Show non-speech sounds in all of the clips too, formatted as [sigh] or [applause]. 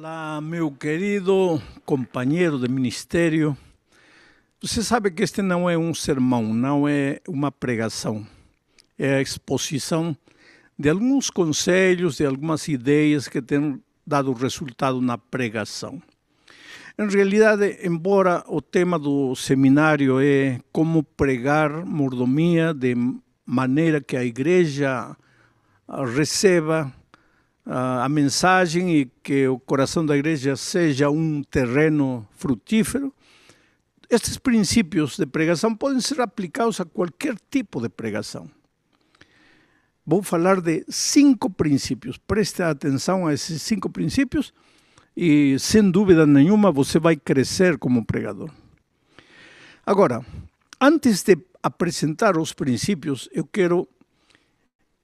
Olá, meu querido companheiro de ministério. Você sabe que este não é um sermão, não é uma pregação. É a exposição de alguns conselhos, de algumas ideias que têm dado resultado na pregação. Em realidade, embora o tema do seminário é como pregar mordomia de maneira que a igreja receba a mensagem e que o coração da igreja seja um terreno frutífero, estes princípios de pregação podem ser aplicados a qualquer tipo de pregação. Vou falar de cinco princípios. Preste atenção a esses cinco princípios e, sem dúvida nenhuma, você vai crescer como pregador. Agora, antes de apresentar os princípios, eu quero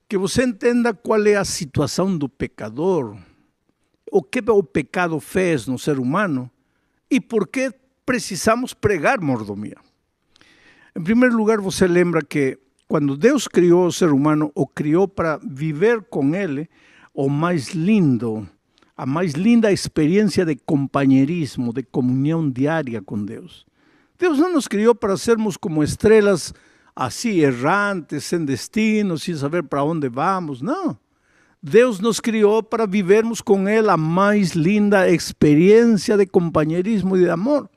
que você entenda qual é a situação do pecador, o que o pecado fez no ser humano e por que precisamos pregar mordomia. Em primeiro lugar, você lembra que quando Deus criou o ser humano, o criou para viver com ele o mais lindo, a mais linda experiência de companheirismo, de comunhão diária com Deus. Deus não nos criou para sermos como estrelas assim errantes, sem destino, sem saber para onde vamos. Não. Deus nos criou para vivermos com Ele a mais linda experiência de companheirismo e de amor.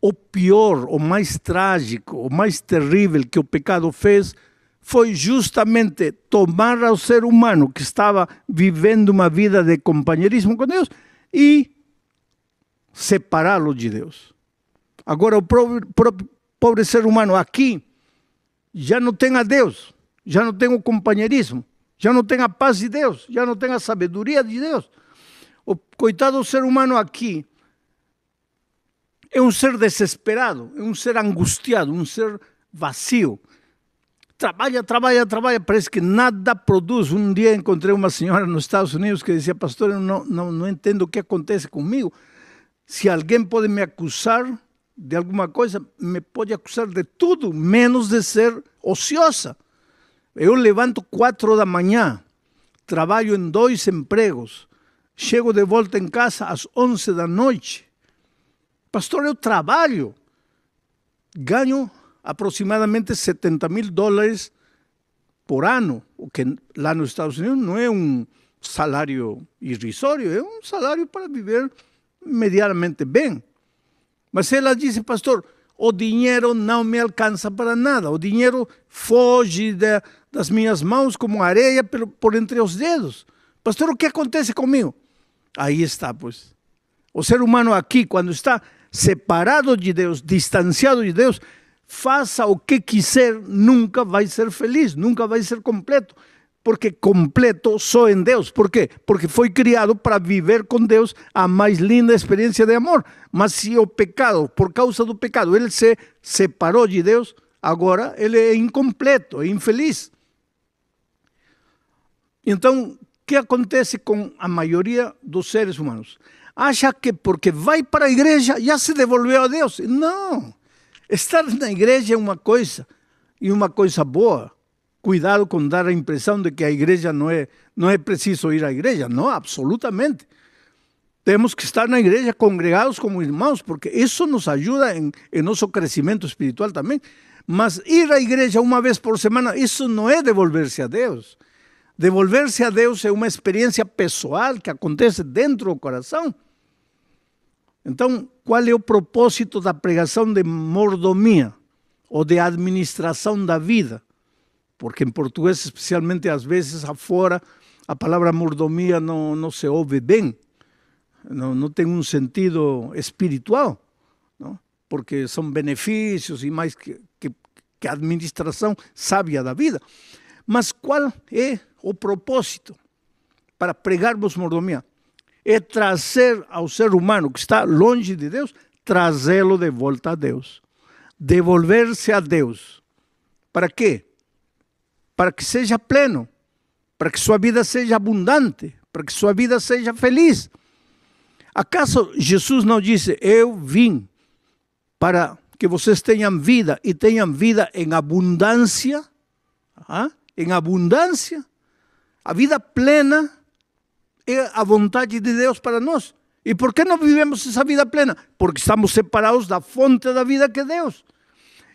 O pior, o mais trágico, o mais terrível que o pecado fez foi justamente tomar ao ser humano que estava vivendo uma vida de companheirismo com Deus e separá-lo de Deus. Agora, o próprio pobre ser humano aqui já não tem a Deus, já não tem o companheirismo, já não tem a paz de Deus, já não tem a sabedoria de Deus. O coitado do ser humano aqui é um ser desesperado, é um ser angustiado, um ser vazio. Trabalha, trabalha, trabalha, parece que nada produz. Um dia encontrei uma senhora nos Estados Unidos que dizia, pastor, eu não, não, não entendo o que acontece comigo. Se alguém pode me acusar de alguma coisa, me pode acusar de tudo, menos de ser ociosa. Eu levanto quatro da manhã, trabalho em dois empregos, chego de volta em casa às onze da noite. Pastor, eu trabalho, ganho aproximadamente 70 mil dólares por ano, o que lá nos Estados Unidos não é um salário irrisório, é um salário para viver medianamente bem. Mas ela disse, pastor, o dinheiro não me alcança para nada. O dinheiro foge de, das minhas mãos como areia por, por entre os dedos. Pastor, o que acontece comigo? Aí está, pois. O ser humano aqui, quando está separado de Deus, distanciado de Deus, faça o que quiser, nunca vai ser feliz, nunca vai ser completo porque completo só em Deus. Por quê? Porque foi criado para viver com Deus a mais linda experiência de amor. Mas se o pecado, por causa do pecado, ele se separou de Deus, agora ele é incompleto, é infeliz. Então, o que acontece com a maioria dos seres humanos? Acha que porque vai para a igreja já se devolveu a Deus. Não. Estar na igreja é uma coisa, e uma coisa boa cuidado com dar a impressão de que a igreja não é, não é preciso ir à igreja. Não, absolutamente. Temos que estar na igreja congregados como irmãos, porque isso nos ajuda em, em nosso crescimento espiritual também. Mas ir à igreja uma vez por semana, isso não é devolver-se a Deus. Devolver-se a Deus é uma experiência pessoal que acontece dentro do coração. Então, qual é o propósito da pregação de mordomia ou de administração da vida? Porque em português, especialmente às vezes afora, a palavra mordomia não, não se ouve bem, não, não tem um sentido espiritual, não? porque são benefícios e mais que, que, que a administração sábia da vida. Mas qual é o propósito para pregarmos mordomia? É trazer ao ser humano que está longe de Deus, trazê-lo de volta a Deus. Devolver-se a Deus. Para quê? Para que seja pleno, para que sua vida seja abundante, para que sua vida seja feliz. Acaso Jesus não disse: Eu vim para que vocês tenham vida e tenham vida em abundância? Ah? Em abundância? A vida plena é a vontade de Deus para nós. E por que não vivemos essa vida plena? Porque estamos separados da fonte da vida que é Deus.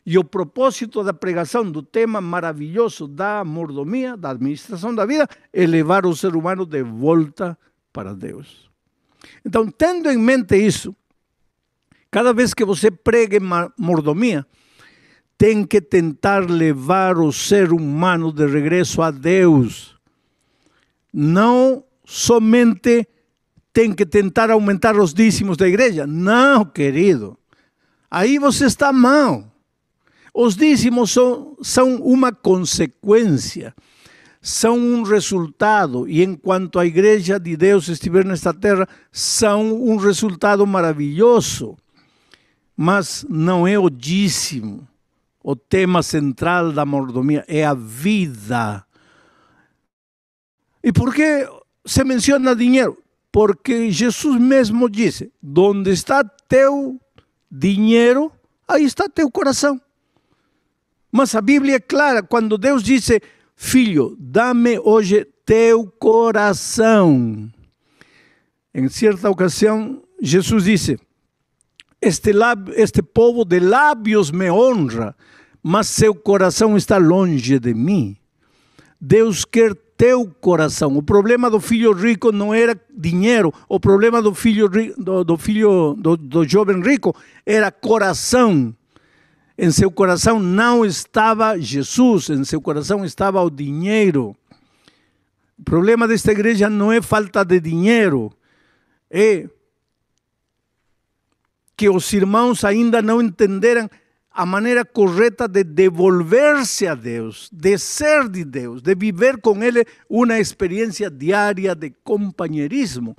E o propósito da pregação do tema maravilhoso da mordomia, da administração da vida, é levar o ser humano de volta para Deus. Então, tendo em mente isso, cada vez que você pregue mordomia, tem que tentar levar o ser humano de regresso a Deus. Não somente tem que tentar aumentar os dízimos da igreja. Não, querido. Aí você está mal. Os dízimos são, são uma consequência, são um resultado, e enquanto a igreja de Deus estiver nesta terra, são um resultado maravilhoso. Mas não é o dízimo. O tema central da mordomia é a vida. E por que se menciona dinheiro? Porque Jesus mesmo disse: Onde está teu dinheiro, aí está teu coração. Mas a Bíblia é clara quando Deus disse: Filho, dá-me hoje teu coração. Em certa ocasião, Jesus disse: este, este povo de lábios me honra, mas seu coração está longe de mim. Deus quer teu coração. O problema do filho rico não era dinheiro, o problema do filho do, do filho do, do jovem rico era coração. Em seu coração não estava Jesus, em seu coração estava o dinheiro. O problema desta igreja não é falta de dinheiro, é que os irmãos ainda não entenderam a maneira correta de devolver-se a Deus, de ser de Deus, de viver com Ele uma experiência diária de companheirismo.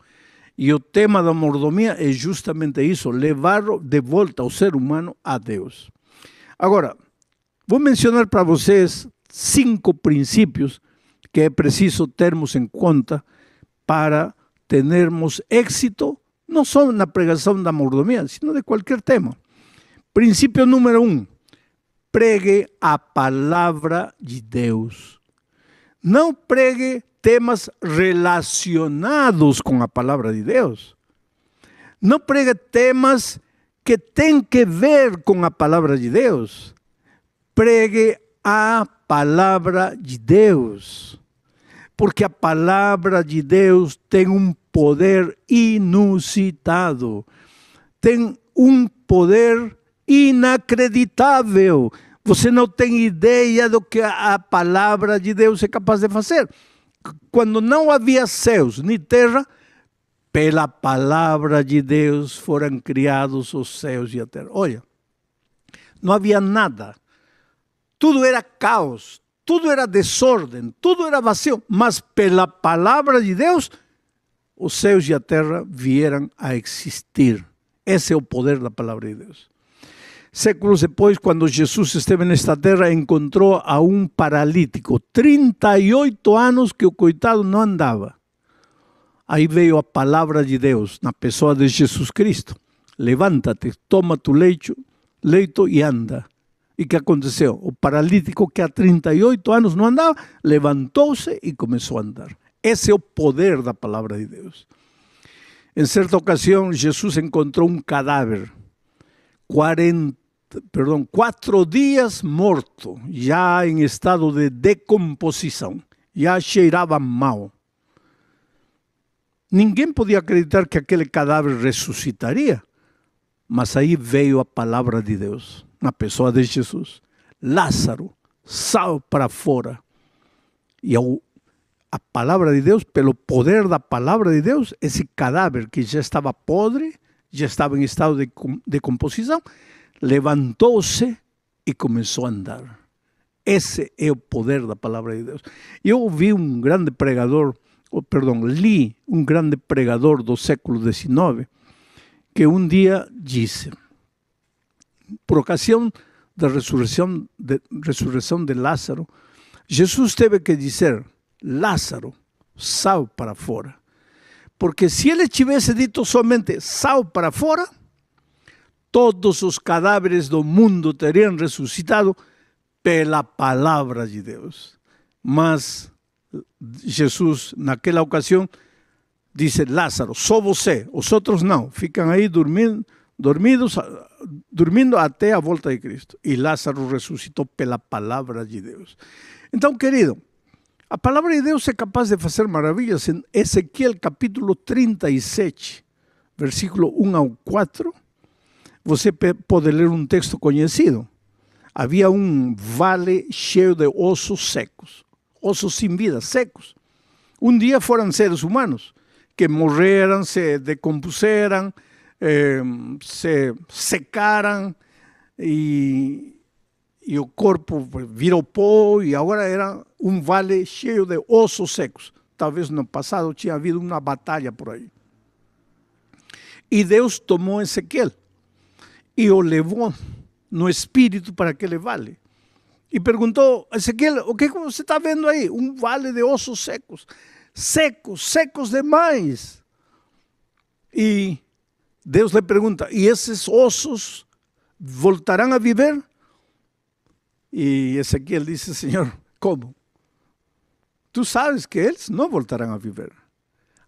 E o tema da mordomia é justamente isso, levar de volta o ser humano a Deus. Agora, vou mencionar para vocês cinco princípios que é preciso termos em conta para termos êxito, não só na pregação da mordomia, sino de qualquer tema. Princípio número um: pregue a palavra de Deus. Não pregue temas relacionados com a palavra de Deus. Não pregue temas que tem que ver com a palavra de Deus. Pregue a palavra de Deus. Porque a palavra de Deus tem um poder inusitado. Tem um poder inacreditável. Você não tem ideia do que a palavra de Deus é capaz de fazer. Quando não havia céus nem terra, pela palavra de Deus foram criados os céus e a terra. Olha, não havia nada. Tudo era caos, tudo era desordem, tudo era vazio, mas pela palavra de Deus, os céus e a terra vieram a existir. Esse é o poder da palavra de Deus. Séculos depois, quando Jesus esteve nesta terra, encontrou a um paralítico, 38 anos que o coitado não andava. Aí veio a palavra de Deus na pessoa de Jesus Cristo. Levanta-te, toma tu leito, leito e anda. E que aconteceu? O paralítico que há 38 anos não andava, levantou-se e começou a andar. Esse é o poder da palavra de Deus. Em certa ocasião, Jesus encontrou um cadáver, 40, perdão, quatro dias morto, já em estado de decomposição, já cheirava mal. Ninguém podia acreditar que aquele cadáver ressuscitaria. Mas aí veio a palavra de Deus, na pessoa de Jesus. Lázaro, sal para fora. E a palavra de Deus, pelo poder da palavra de Deus, esse cadáver que já estava podre, já estava em estado de decomposição, levantou-se e começou a andar. Esse é o poder da palavra de Deus. Eu ouvi um grande pregador oh, perdão, li um grande pregador do século XIX, que um dia disse, por ocasião da ressurreição de, de Lázaro, Jesus teve que dizer, Lázaro, sal para fora. Porque se ele tivesse dito somente sal para fora, todos os cadáveres do mundo teriam ressuscitado pela palavra de Deus. Mas Jesus, naquela ocasião, dice Lázaro, só você, os outros não, ficam aí dormindo, dormidos, dormindo até a volta de Cristo. E Lázaro ressuscitou pela palavra de Deus. Então, querido, a palavra de Deus é capaz de fazer maravilhas. Em Ezequiel capítulo 37, versículo 1 ao 4, você pode ler um texto conhecido. Havia um vale cheio de ossos secos, ossos sem vida, secos. Um dia foram seres humanos que morreram, se decompuseram, eh, se secaram e, e o corpo virou pó e agora era um vale cheio de ossos secos. Talvez no passado tinha havido uma batalha por aí. E Deus tomou Ezequiel e o levou no espírito para aquele vale. E perguntou, Ezequiel, o que está vendo aí? Um vale de ossos secos. Secos, secos demais. E Deus lhe pergunta, e esses ossos voltarão a viver? E Ezequiel disse, Senhor, como? Tu sabes que eles não voltarão a viver.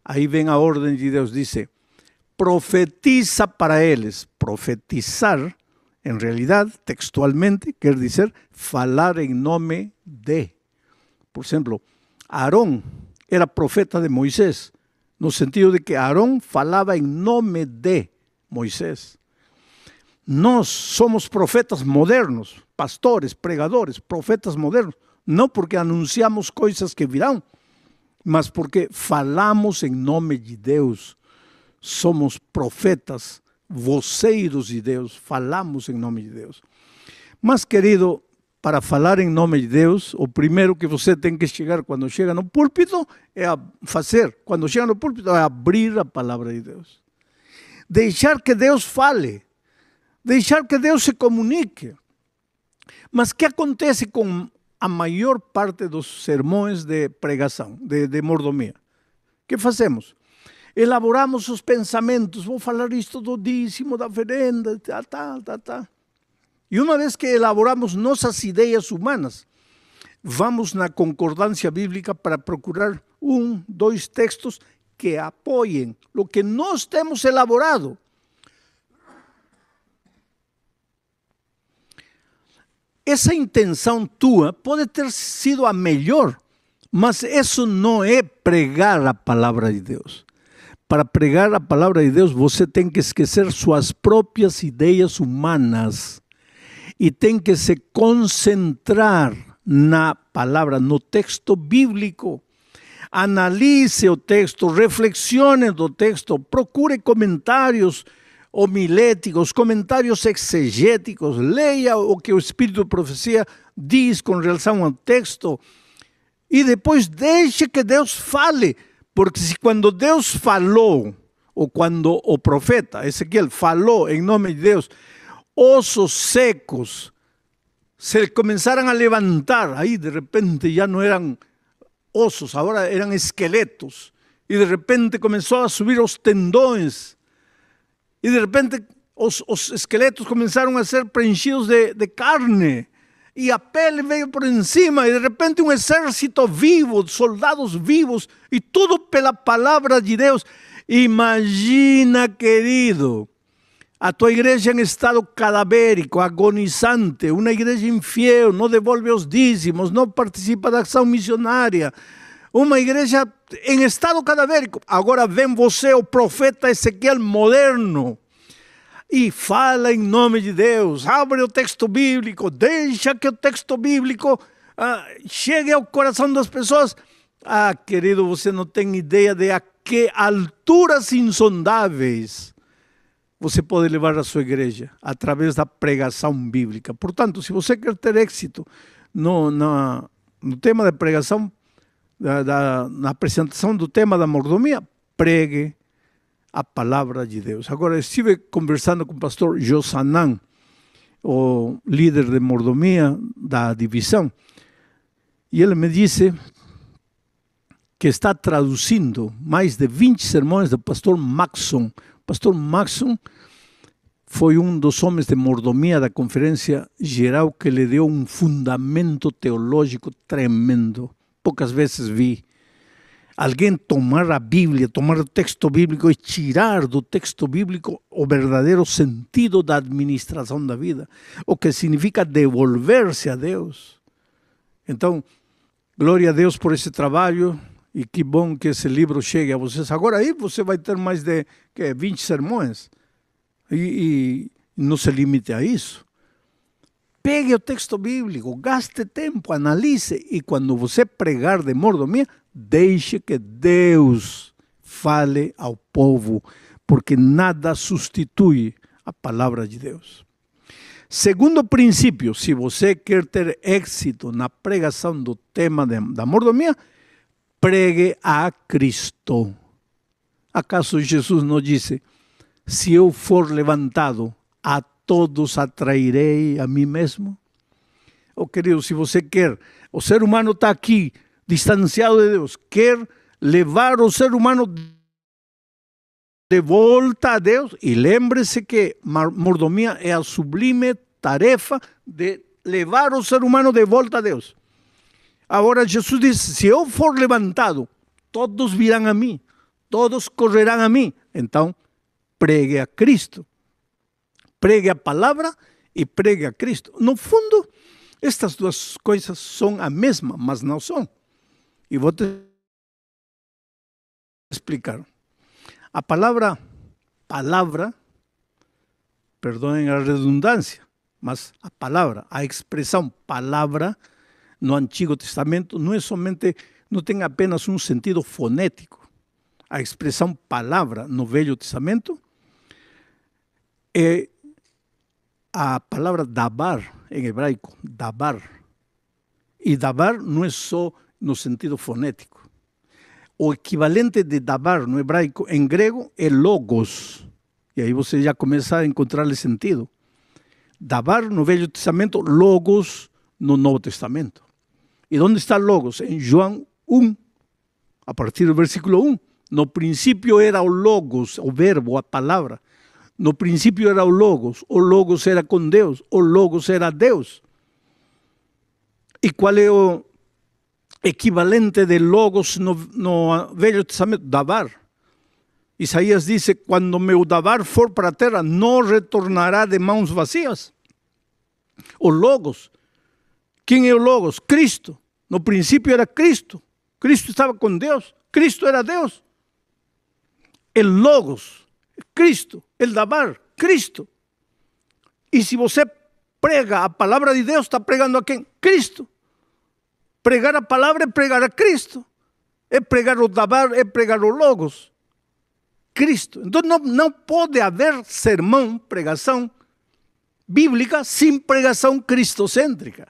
Aí vem a ordem de Deus, disse, profetiza para eles. Profetizar, em realidade, textualmente, quer dizer falar em nome de. Por exemplo, Aarón era profeta de Moisés, no sentido de que Aarón falava em nome de Moisés. Nós somos profetas modernos, pastores, pregadores, profetas modernos, não porque anunciamos coisas que virão, mas porque falamos em nome de Deus. Somos profetas, voceiros de Deus, falamos em nome de Deus. Mas, querido, para falar em nome de Deus, o primeiro que você tem que chegar quando chega no púlpito é a fazer. Quando chega no púlpito é abrir a palavra de Deus. Deixar que Deus fale. Deixar que Deus se comunique. Mas que acontece com a maior parte dos sermões de pregação, de, de mordomia? Que fazemos? Elaboramos os pensamentos, vou falar isto do dízimo, da oferenda, tal, tal, tal, tal. E uma vez que elaboramos nossas ideias humanas, vamos na concordância bíblica para procurar um, dois textos que apoiem o que nós temos elaborado. Essa intenção tua pode ter sido a melhor, mas isso não é pregar a palavra de Deus. Para pregar a palavra de Deus, você tem que esquecer suas próprias ideias humanas e tem que se concentrar na palavra, no texto bíblico. Analise o texto, reflexione do texto, procure comentários homiléticos, comentários exegéticos, leia o que o Espírito de Profecia diz com relação ao texto e depois deixe que Deus fale, porque se quando Deus falou, ou quando o profeta Ezequiel falou em nome de Deus, osos secos se comenzaron a levantar. Ahí de repente ya no eran osos, ahora eran esqueletos. Y de repente comenzó a subir los tendones. Y de repente los, esqueletos comenzaron a ser prensidos de, de carne. Y a pele veio por encima. Y de repente un ejército vivo, soldados vivos. Y todo pela palabra de Dios. Imagina, querido, a tua igreja em estado cadavérico, agonizante, uma igreja infiel, não devolve os dízimos, não participa da ação missionária. Uma igreja em estado cadavérico. Agora vem você, o profeta Ezequiel moderno, e fala em nome de Deus. Abre o texto bíblico, deixa que o texto bíblico ah, chegue ao coração das pessoas. Ah, querido, você não tem ideia de a que alturas insondáveis você pode levar a sua igreja através da pregação bíblica. Portanto, se você quer ter êxito no, no tema da pregação, da, da, na apresentação do tema da mordomia, pregue a palavra de Deus. Agora, estive conversando com o pastor Josanan, o líder de mordomia da divisão, e ele me disse que está traduzindo mais de 20 sermões do pastor Maxon, pastor Maxon foi um dos homens de mordomia da Conferência Geral que lhe deu um fundamento teológico tremendo. Poucas vezes vi alguém tomar a Bíblia, tomar o texto bíblico e tirar do texto bíblico o verdadeiro sentido da administração da vida, o que significa devolver-se a Deus. Então, glória a Deus por esse trabalho e que bom que esse livro chegue a vocês. Agora aí você vai ter mais de que, 20 sermões e, e não se limite a isso. Pegue o texto bíblico, gaste tempo, analise e quando você pregar de mordomia, deixe que Deus fale ao povo, porque nada substitui a palavra de Deus. Segundo princípio, se você quer ter êxito na pregação do tema da mordomia, pregue a Cristo. ¿Acaso Jesus não disse: Se eu for levantado, a todos atrairei a mim mesmo? Oh, querido, se você quer, o ser humano está aqui, distanciado de Deus, quer levar o ser humano de volta a Deus, e lembre-se que mordomia é a sublime tarefa de levar o ser humano de volta a Deus. Agora Jesus diz: se eu for levantado, todos virão a mim, todos correrão a mim. Então, pregue a Cristo. Pregue a palavra e pregue a Cristo. No fundo, estas duas coisas são a mesma, mas não são. E vou te explicar. A palavra palavra, perdoem a redundância, mas a palavra, a expressão palavra no Antigo Testamento não é somente, não tem apenas um sentido fonético. A expressão palavra no Velho Testamento é a palavra dabar em hebraico, dabar. E dabar não é só no sentido fonético. O equivalente de dabar no hebraico, em grego, é logos. E aí você já começa a encontrar sentido. Dabar no Velho Testamento, logos no Novo Testamento. E onde está logos? Em João 1, a partir do versículo 1. No princípio era o logos, o verbo, a palavra. No princípio era o logos, o logos era com Deus, o logos era Deus. E qual é o equivalente de logos no, no Velho Testamento? Dabar. Isaías diz: quando meu dabar for para a terra, não retornará de mãos vazias. O logos. Quem é o logos? Cristo. No princípio era Cristo. Cristo estava com Deus. Cristo era Deus. El logos, Cristo. El dabar, Cristo. E se você prega a palavra de Deus, está pregando a quem? Cristo. Pregar a palavra é pregar a Cristo. É pregar o dabar, é pregar o logos. Cristo. Então não, não pode haver sermão, pregação bíblica sem pregação cristocêntrica.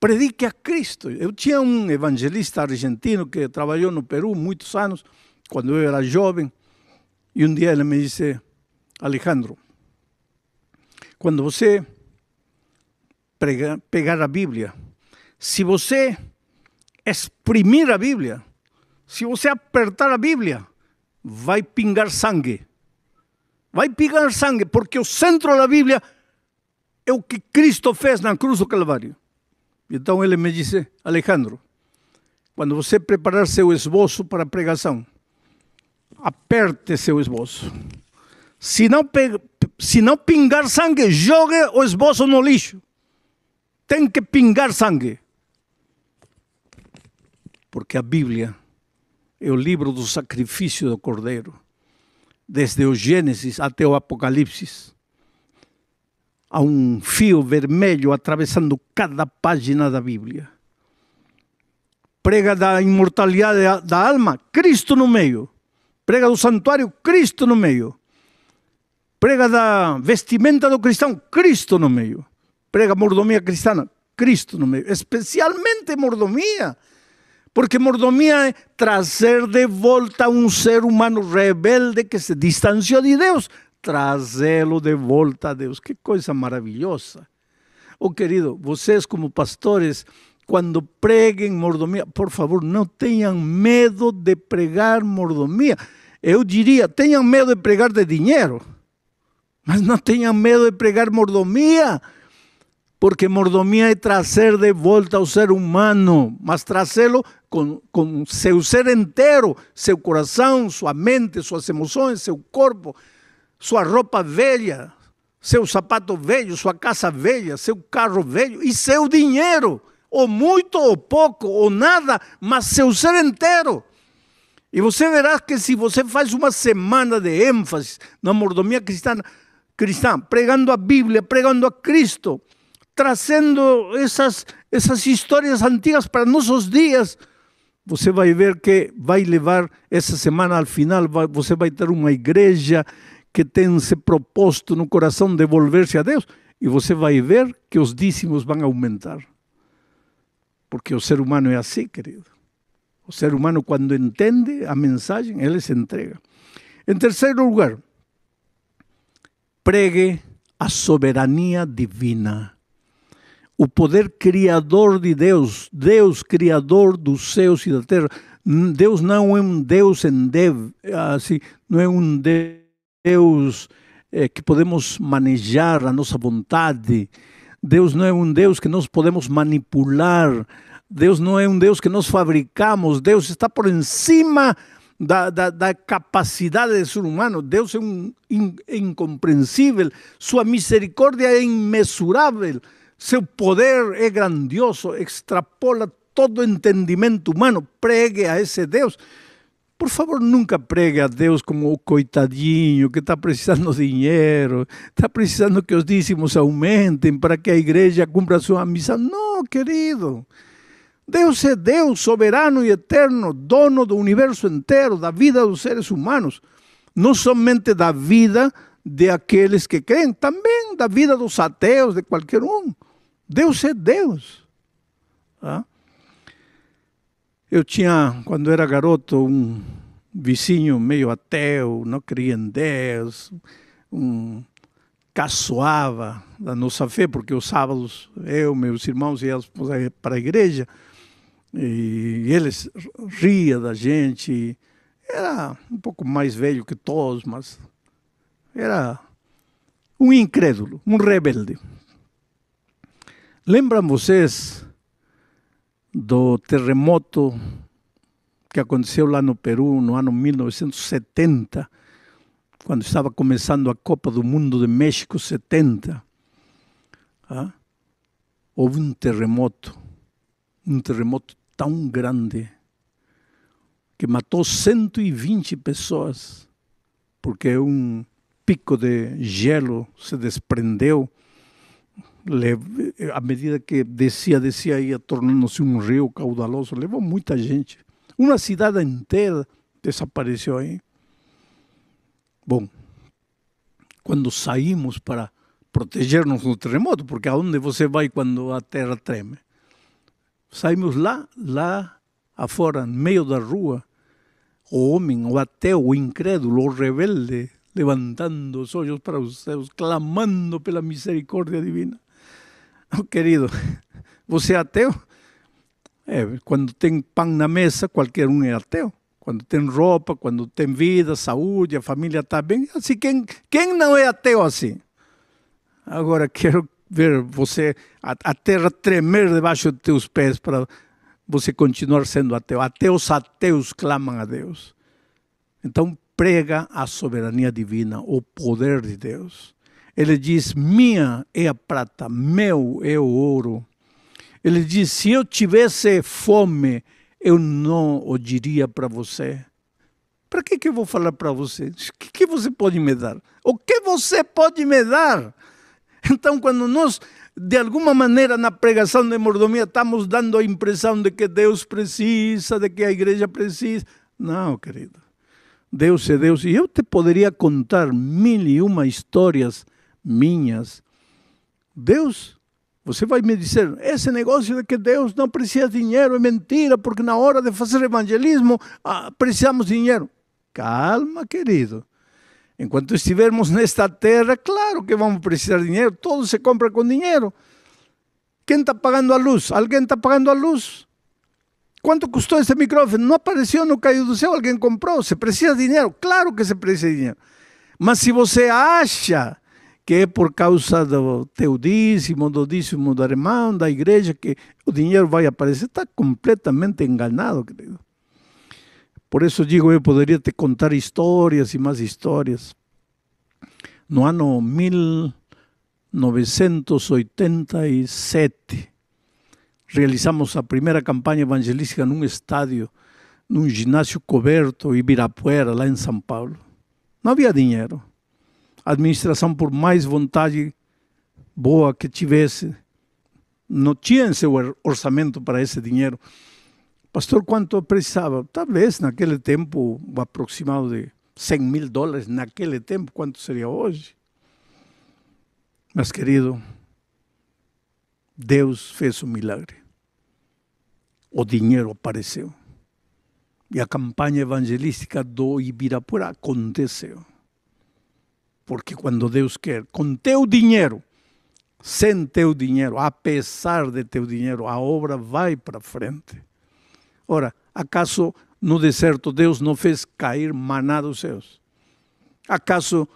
Predique a Cristo. Eu tinha um evangelista argentino que trabalhou no Peru muitos anos, quando eu era jovem, e um dia ele me disse: Alejandro, quando você pegar a Bíblia, se você exprimir a Bíblia, se você apertar a Bíblia, vai pingar sangue. Vai pingar sangue, porque o centro da Bíblia é o que Cristo fez na cruz do Calvário. Então ele me disse, Alejandro, quando você preparar seu esboço para a pregação, aperte seu esboço. Se não, se não pingar sangue, jogue o esboço no lixo. Tem que pingar sangue. Porque a Bíblia é o livro do sacrifício do Cordeiro, desde o Gênesis até o Apocalipse. Há um fio vermelho atravessando cada página da Bíblia. Prega da imortalidade da alma, Cristo no meio. Prega do santuário, Cristo no meio. Prega da vestimenta do cristão, Cristo no meio. Prega mordomia cristã, Cristo no meio. Especialmente mordomia porque mordomia é trazer de volta um ser humano rebelde que se distanciou de Deus, trazê-lo de volta a Deus. Que coisa maravilhosa. Oh, querido, vocês como pastores, quando preguem mordomia, por favor, não tenham medo de pregar mordomia. Eu diria, tenham medo de pregar de dinheiro, mas não tenham medo de pregar mordomia porque mordomia é trazer de volta ao ser humano, mas trazê-lo com, com seu ser inteiro, seu coração, sua mente, suas emoções, seu corpo, sua roupa velha, seu sapato velho, sua casa velha, seu carro velho e seu dinheiro, ou muito ou pouco, ou nada, mas seu ser inteiro. E você verá que se você faz uma semana de ênfase na mordomia cristã, cristã pregando a Bíblia, pregando a Cristo, trazendo essas, essas histórias antigas para nossos dias, você vai ver que vai levar essa semana ao final, você vai ter uma igreja que tem se proposto no coração devolver-se a Deus, e você vai ver que os dízimos vão aumentar. Porque o ser humano é assim, querido. O ser humano, quando entende a mensagem, ele se entrega. Em terceiro lugar, pregue a soberania divina. O poder criador de Deus, Deus criador dos céus e da terra. Deus não é um Deus em dev, assim, não é um Deus é, que podemos manejar a nossa vontade. Deus não é um Deus que nós podemos manipular Deus não é um Deus que nós fabricamos, Deus está por cima da, da, da capacidade do ser humano. Deus é um, in, incompreensível, sua misericórdia é imensurável, seu poder é grandioso, extrapola todo entendimento humano. Pregue a esse Deus. Por favor, nunca pregue a Deus como o coitadinho que está precisando de dinheiro, está precisando que os dízimos aumentem para que a igreja cumpra sua missão. Não, querido. Deus é Deus soberano e eterno, dono do universo inteiro, da vida dos seres humanos. Não somente da vida de aqueles que creem, também da vida dos ateus, de qualquer um. Deus é Deus. Ah? Eu tinha, quando era garoto, um vizinho meio ateu, não cria em Deus, um caçoava da nossa fé, porque os sábados eu, meus irmãos íamos para a igreja, e eles ria da gente. Era um pouco mais velho que todos, mas era um incrédulo, um rebelde. Lembram vocês do terremoto que aconteceu lá no Peru no ano 1970, quando estava começando a Copa do Mundo de México 70? Ah? Houve um terremoto, um terremoto tão grande que matou 120 pessoas, porque um pico de gelo se desprendeu. À medida que descia, descia, ia tornando-se um rio caudaloso, levou muita gente. Uma cidade inteira desapareceu aí. Bom, quando saímos para proteger-nos do terremoto, porque aonde você vai quando a terra treme? Saímos lá, lá afora, no meio da rua, o homem, o ateu, o incrédulo, o rebelde, levantando os olhos para os céus, clamando pela misericórdia divina. Oh, [laughs] querido, você é ateu? É, quando tem pão na mesa, qualquer um é ateu. Quando tem roupa, quando tem vida, saúde, a família está bem. Assim, quem, quem não é ateu assim? Agora, [laughs] quero ver você, a, a terra tremer debaixo de teus pés para você continuar sendo ateu. Até os ateus clamam a Deus. Então prega a soberania divina, o poder de Deus. Ele diz: Minha é a prata, meu é o ouro. Ele diz: Se eu tivesse fome, eu não o diria para você. Para que, que eu vou falar para você? O que, que você pode me dar? O que você pode me dar? Então, quando nós, de alguma maneira, na pregação de mordomia, estamos dando a impressão de que Deus precisa, de que a igreja precisa. Não, querido. Deus é Deus. E eu te poderia contar mil e uma histórias minhas. Deus, você vai me dizer, esse negócio de que Deus não precisa de dinheiro é mentira, porque na hora de fazer evangelismo ah, precisamos de dinheiro. Calma, querido. Enquanto estivermos nesta terra, claro que vamos precisar de dinheiro. Todo se compra com dinheiro. Quem está pagando a luz? Alguém está pagando a luz? Quanto custou esse microfone? Não apareceu, não caiu do céu, alguém comprou. Se precisa de dinheiro? Claro que se precisa de dinheiro. Mas se você acha que é por causa do teu dízimo, do dízimo do irmão, da igreja, que o dinheiro vai aparecer. Está completamente enganado, querido. Por isso digo, eu poderia te contar histórias e mais histórias. No ano 1987, realizamos a primeira campanha evangelística num estádio, num ginásio coberto, Ibirapuera, lá em São Paulo. Não havia dinheiro. Administração, por mais vontade boa que tivesse, não tinha em seu orçamento para esse dinheiro. Pastor, quanto precisava? Talvez naquele tempo, aproximado de 100 mil dólares, naquele tempo, quanto seria hoje? Mas, querido, Deus fez um milagre. O dinheiro apareceu. E a campanha evangelística do Ibirapura aconteceu. Porque quando Deus quer, com teu dinheiro, sem teu dinheiro, apesar de teu dinheiro, a obra vai para frente. Ora, acaso no deserto Deus não fez cair maná dos céus? Acaso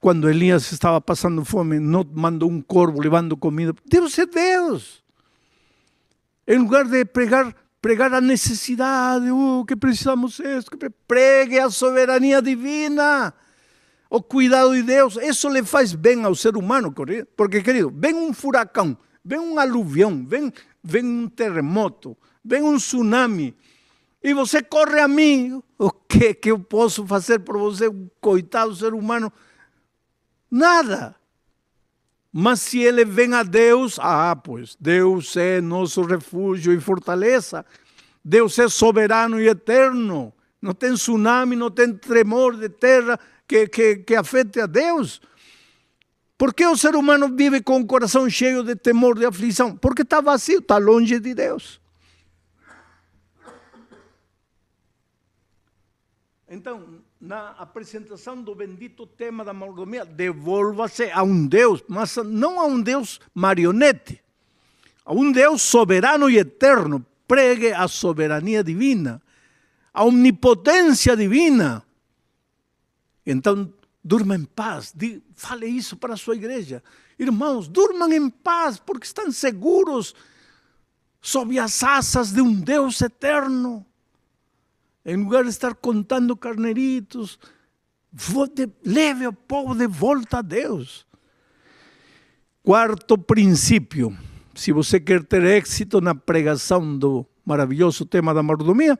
quando Elias estava passando fome, não mandou um corvo levando comida? Deus é Deus. Em lugar de pregar, pregar a necessidade, oh, que precisamos isso, que pregue a soberania divina, o cuidado de Deus. Isso lhe faz bem ao ser humano, porque, querido, vem um furacão, vem um aluvião, vem, vem um terremoto, vem um tsunami, e você corre a mim, o que, que eu posso fazer por você, coitado ser humano? Nada. Mas se ele vem a Deus, ah, pois Deus é nosso refúgio e fortaleza. Deus é soberano e eterno. Não tem tsunami, não tem tremor de terra que, que, que afete a Deus. Por que o ser humano vive com o coração cheio de temor, de aflição? Porque está vazio, está longe de Deus. Então, na apresentação do bendito tema da mordomia, devolva-se a um Deus, mas não a um Deus marionete, a um Deus soberano e eterno. Pregue a soberania divina, a omnipotência divina. Então, durma em paz, fale isso para a sua igreja. Irmãos, durmam em paz, porque estão seguros sob as asas de um Deus eterno. Em lugar de estar contando carneritos, leve o povo de volta a Deus. Quarto princípio: se você quer ter êxito na pregação do maravilhoso tema da mordomia,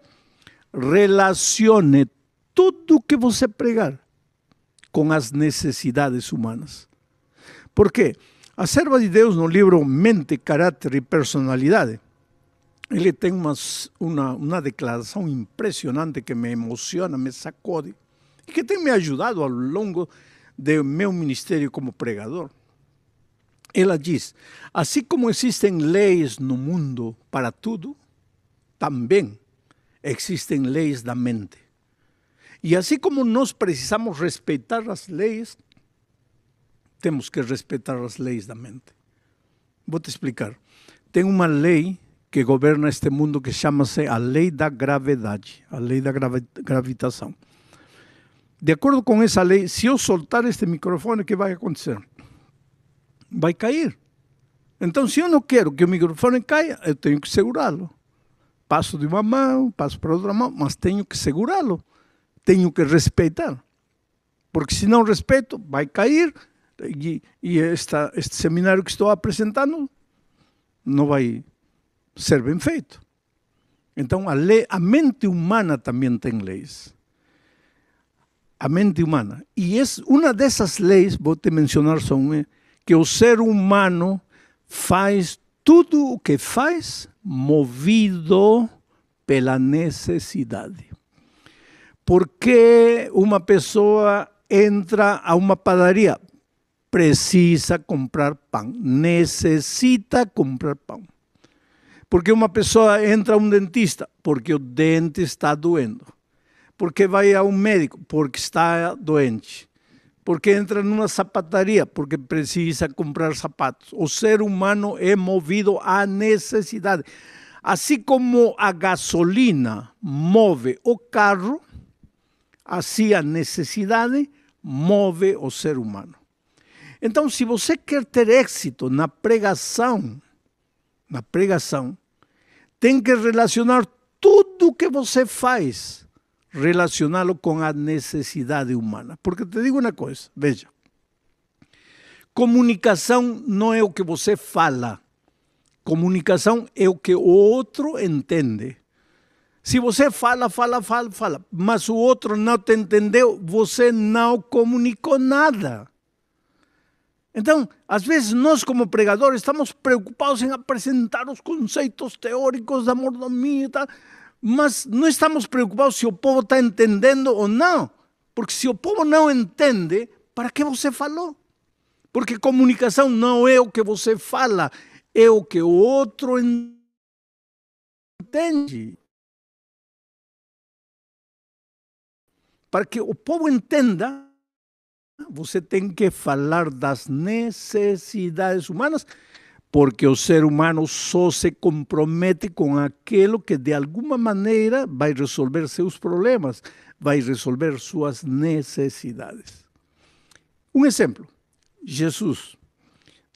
relacione tudo que você pregar com as necessidades humanas. Por quê? A serva de Deus no livro Mente, Caráter e Personalidade ele tem umas, uma, uma declaração impressionante que me emociona, me sacode, e que tem me ajudado ao longo do meu ministério como pregador. Ela diz: assim como existem leis no mundo para tudo, também existem leis da mente. E assim como nós precisamos respeitar as leis, temos que respeitar as leis da mente. Vou te explicar. Tem uma lei que governa este mundo que chama-se a lei da gravidade, a lei da gravitação. De acordo com essa lei, se eu soltar este microfone, o que vai acontecer? Vai cair. Então, se eu não quero que o microfone caia, eu tenho que segurá-lo. Passo de uma mão, passo para outra mão, mas tenho que segurá-lo. Tenho que respeitar. Porque se não respeito, vai cair e, e esta, este seminário que estou apresentando não vai ser bem feito. Então, a, lei, a mente humana também tem leis. A mente humana. E é uma dessas leis, vou te mencionar só uma, que o ser humano faz tudo o que faz movido pela necessidade. Porque uma pessoa entra a uma padaria? Precisa comprar pão, necessita comprar pão. Porque uma pessoa entra a um dentista? Porque o dente está doendo. Porque vai a um médico? Porque está doente. Porque entra numa sapataria? Porque precisa comprar sapatos. O ser humano é movido à necessidade. Assim como a gasolina move o carro, assim a necessidade move o ser humano. Então, se você quer ter êxito na pregação, na pregação, tem que relacionar tudo que você faz, relacioná-lo com a necessidade humana. Porque te digo uma coisa, veja, comunicação não é o que você fala, comunicação é o que o outro entende. Se você fala, fala, fala, fala, mas o outro não te entendeu, você não comunicou nada. Então, às vezes nós como pregadores estamos preocupados em apresentar os conceitos teóricos da mordomia e tal, mas não estamos preocupados se o povo está entendendo ou não. Porque se o povo não entende, para que você falou? Porque comunicação não é o que você fala, é o que o outro entende. Para que o povo entenda, você tem que falar das necessidades humanas, porque o ser humano só se compromete com aquilo que de alguma maneira vai resolver seus problemas, vai resolver suas necessidades. Um exemplo: Jesus,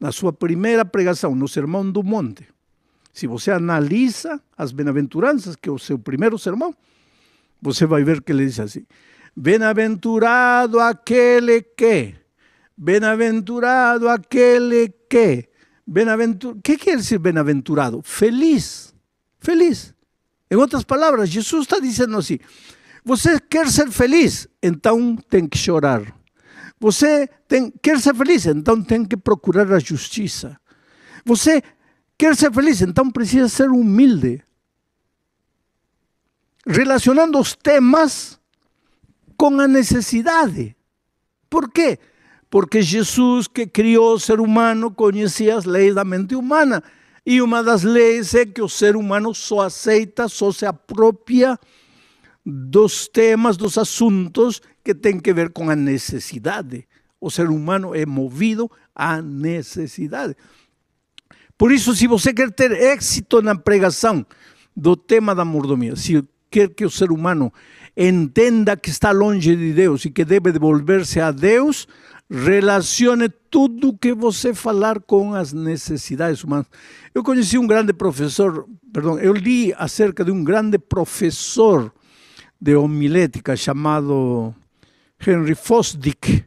na sua primeira pregação, no Sermão do Monte, se você analisa as bem-aventuranças, que é o seu primeiro sermão, você vai ver que ele diz assim: Bem-aventurado aquele que, bem-aventurado aquele que, bem-aventurado. ¿Qué quiere decir bem-aventurado? Feliz, feliz. Em outras palavras, Jesus está dizendo assim: você quer ser feliz, então tem que chorar. Você tem, quer ser feliz, então tem que procurar a justiça. Você quer ser feliz, então precisa ser humilde. Relacionando os temas com a necessidade. Por quê? Porque Jesus, que criou o ser humano, conhecia as leis da mente humana. E uma das leis é que o ser humano só aceita, só se apropria dos temas, dos assuntos que têm que ver com a necessidade. O ser humano é movido à necessidade. Por isso, se você quer ter êxito na pregação do tema da mordomia, se quer que o ser humano entenda que está longe de Deus e que deve devolver-se a Deus, relacione tudo que você falar com as necessidades humanas. Eu conheci um grande professor, perdão, eu li acerca de um grande professor de homilética chamado Henry Fosdick.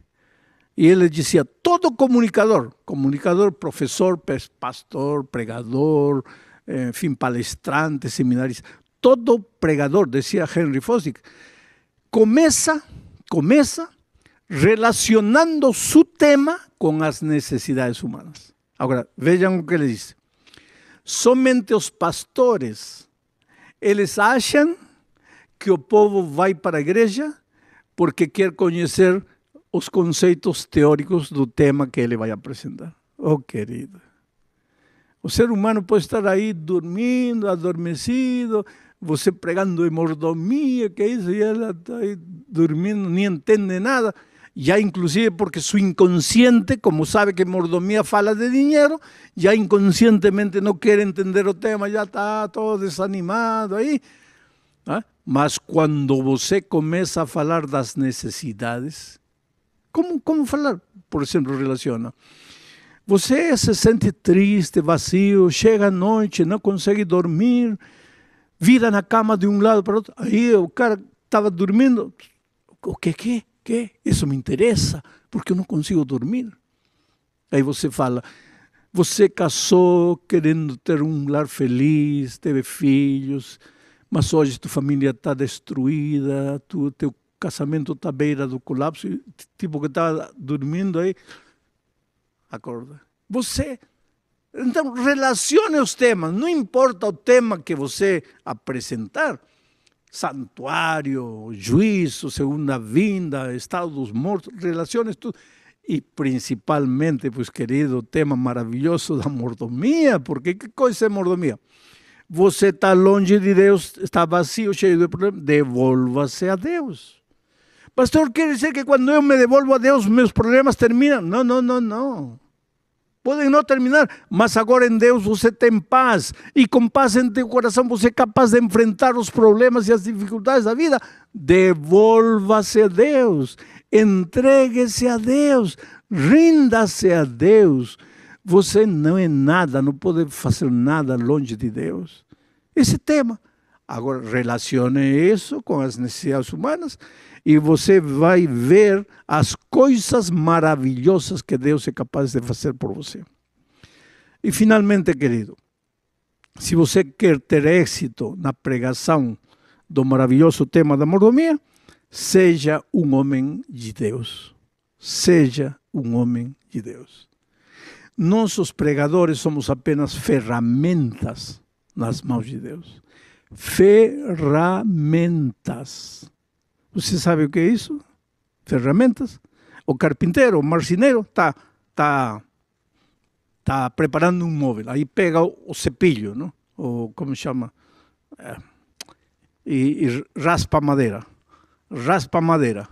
E ele dizia: todo comunicador, comunicador, professor, pastor, pregador, enfim, palestrante, seminarista, todo pregador, decía Henry Fosdick, comienza, comienza relacionando su tema con las necesidades humanas. Ahora, vean lo que le dice. Somente os pastores, eles acham que o povo vai para a igreja porque quer conhecer os conceitos teóricos do tema que ele vai apresentar. Oh, querido. O ser humano pode estar aí dormindo, adormecido, você pregando em mordomia, que isso, e ela está aí dormindo, nem entende nada. Já inclusive porque su inconsciente, como sabe que mordomia fala de dinheiro, já inconscientemente não quer entender o tema, já está todo desanimado aí. ¿Ah? Mas quando você começa a falar das necessidades, como, como falar? Por exemplo, relaciona. Você se sente triste, vazio, chega à noite, não consegue dormir, vira na cama de um lado para o outro. Aí o cara estava dormindo. O que, que, que? Isso me interessa, porque eu não consigo dormir. Aí você fala, você casou querendo ter um lar feliz, teve filhos, mas hoje tua família está destruída, tu, teu casamento está à beira do colapso, tipo que estava dormindo aí, acorda. Você então, relacione os temas, não importa o tema que você apresentar, santuário, juízo, segunda vinda, estado dos mortos, relacione tudo. E principalmente, pois querido, tema maravilhoso da mordomia, porque que coisa é mordomia? Você está longe de Deus, está vazio, cheio de problemas, devolva-se a Deus. Pastor, quer dizer que quando eu me devolvo a Deus, meus problemas terminam? Não, não, não, não. Podem não terminar, mas agora em Deus você tem paz. E com paz em teu coração você é capaz de enfrentar os problemas e as dificuldades da vida. Devolva-se a Deus. Entregue-se a Deus, rinda-se a Deus. Você não é nada, não pode fazer nada longe de Deus. Esse tema. Agora, relacione isso com as necessidades humanas e você vai ver as coisas maravilhosas que Deus é capaz de fazer por você. E finalmente, querido, se você quer ter êxito na pregação do maravilhoso tema da mordomia, seja um homem de Deus. Seja um homem de Deus. Nós, os pregadores, somos apenas ferramentas nas mãos de Deus. Ferramentas. Você sabe o que é isso? Ferramentas. O carpinteiro, o marceneiro, está tá, tá preparando um móvel. Aí pega o, cepilho, não? ou como chama? É, e, e raspa a madeira. Raspa a madeira.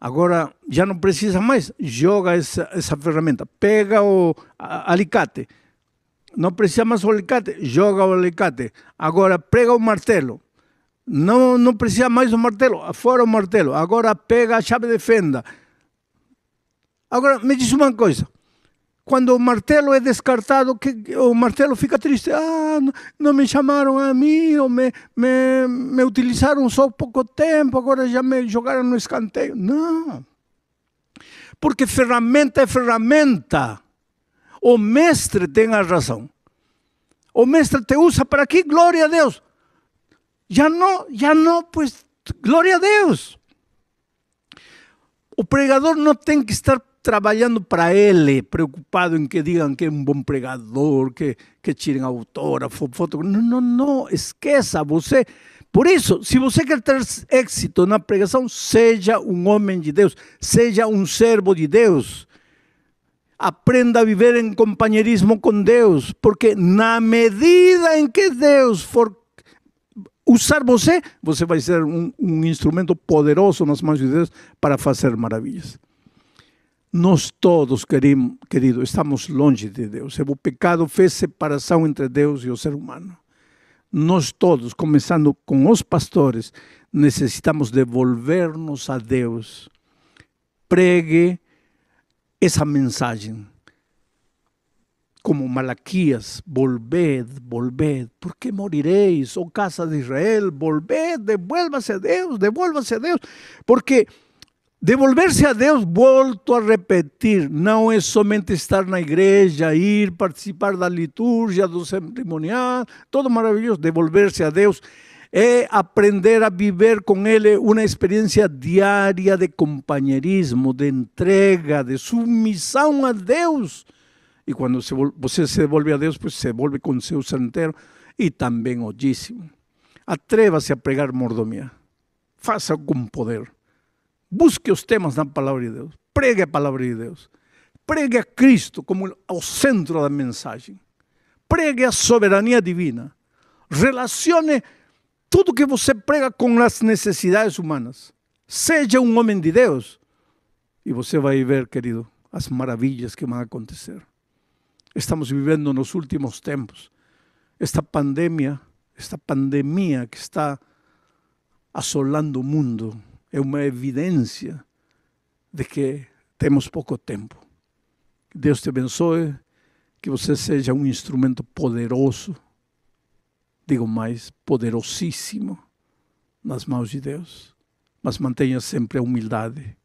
Agora já não precisa mais, joga essa, essa ferramenta. Pega o alicate. Não precisa mais o alicate, joga o alicate. Agora prega o martelo. Não, não precisa mais do martelo, fora o martelo. Agora pega a chave de fenda. Agora, me diz uma coisa. Quando o martelo é descartado, que, o martelo fica triste. Ah, não, não me chamaram a mim, ou me, me, me utilizaram só pouco tempo, agora já me jogaram no escanteio. Não. Porque ferramenta é ferramenta. O mestre tem a razão. O mestre te usa para aqui, glória a Deus. Já não, já não, pues, glória a Deus. O pregador não tem que estar trabalhando para ele, preocupado em que digam que é um bom pregador, que, que tirem autógrafo, foto. Não, não, não, esqueça você. Por isso, se você quer ter êxito na pregação, seja um homem de Deus, seja um servo de Deus. Aprenda a viver em companheirismo com Deus, porque na medida em que Deus for usar você, você vai ser um, um instrumento poderoso nas mãos de Deus para fazer maravilhas. Nós todos, querido, querido, estamos longe de Deus. O pecado fez separação entre Deus e o ser humano. Nós todos, começando com os pastores, necessitamos devolver-nos a Deus. Pregue essa mensagem como Malaquias, volved, volved, ¿por qué moriréis, oh casa de Israel? Volved, devuélvase a Deus, devuélvase a Deus, porque devolverse a Deus, volto a repetir, não é somente estar na igreja, ir participar da liturgia, do cerimonial, todo maravilhoso, devolverse a Deus é aprender a viver com Ele uma experiência diária de companheirismo, de entrega, de submissão a Deus e quando se, você se devolve a Deus, pues se devolve com seu ser inteiro e também o dízimo. Atreva-se a pregar mordomia. Faça com poder. Busque os temas na palavra de Deus. Pregue a palavra de Deus. Pregue a Cristo como o centro da mensagem. Pregue a soberania divina. Relacione tudo que você prega com as necessidades humanas. Seja um homem de Deus. E você vai ver, querido, as maravilhas que vão acontecer. Estamos vivendo nos últimos tempos. Esta pandemia, esta pandemia que está assolando o mundo, é uma evidência de que temos pouco tempo. Deus te abençoe, que você seja um instrumento poderoso, digo mais, poderosíssimo nas mãos de Deus. Mas mantenha sempre a humildade